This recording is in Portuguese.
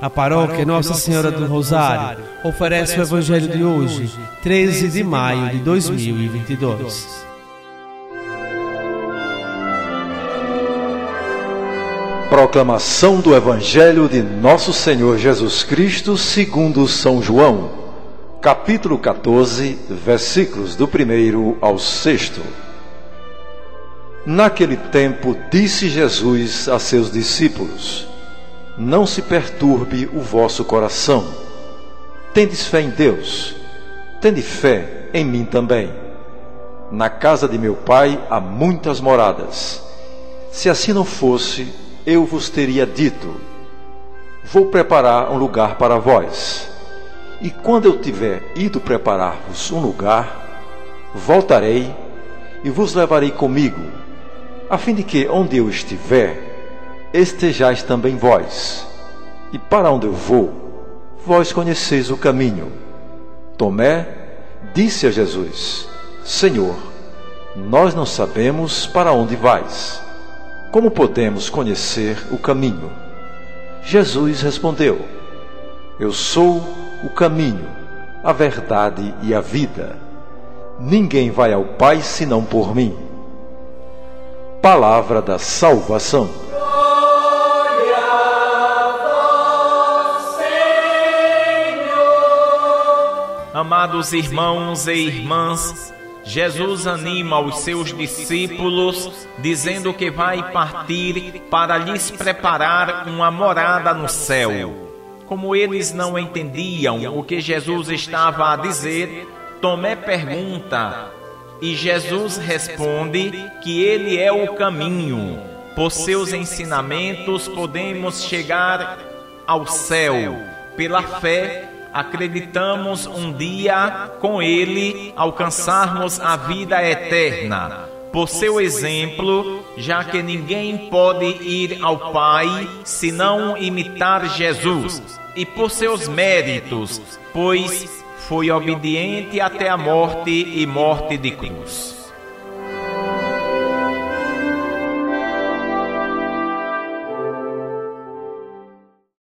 A paróquia Nossa Senhora do Rosário oferece o Evangelho de hoje, 13 de maio de 2022. Proclamação do Evangelho de Nosso Senhor Jesus Cristo segundo São João, capítulo 14, versículos do primeiro ao sexto. Naquele tempo disse Jesus a seus discípulos: não se perturbe o vosso coração. Tendes fé em Deus, tende fé em mim também. Na casa de meu pai há muitas moradas. Se assim não fosse, eu vos teria dito: Vou preparar um lugar para vós. E quando eu tiver ido preparar-vos um lugar, voltarei e vos levarei comigo, a fim de que, onde eu estiver, estejais também vós. E para onde eu vou, vós conheceis o caminho. Tomé disse a Jesus: Senhor, nós não sabemos para onde vais. Como podemos conhecer o caminho? Jesus respondeu: Eu sou o caminho, a verdade e a vida. Ninguém vai ao Pai senão por mim. Palavra da salvação. Amados irmãos e irmãs, Jesus anima os seus discípulos, dizendo que vai partir para lhes preparar uma morada no céu. Como eles não entendiam o que Jesus estava a dizer, Tomé pergunta, e Jesus responde que ele é o caminho. Por seus ensinamentos podemos chegar ao céu. Pela fé, acreditamos um dia com Ele alcançarmos a vida eterna. Por seu exemplo, já que ninguém pode ir ao Pai senão imitar Jesus, e por seus méritos, pois foi obediente até a morte e morte de cruz.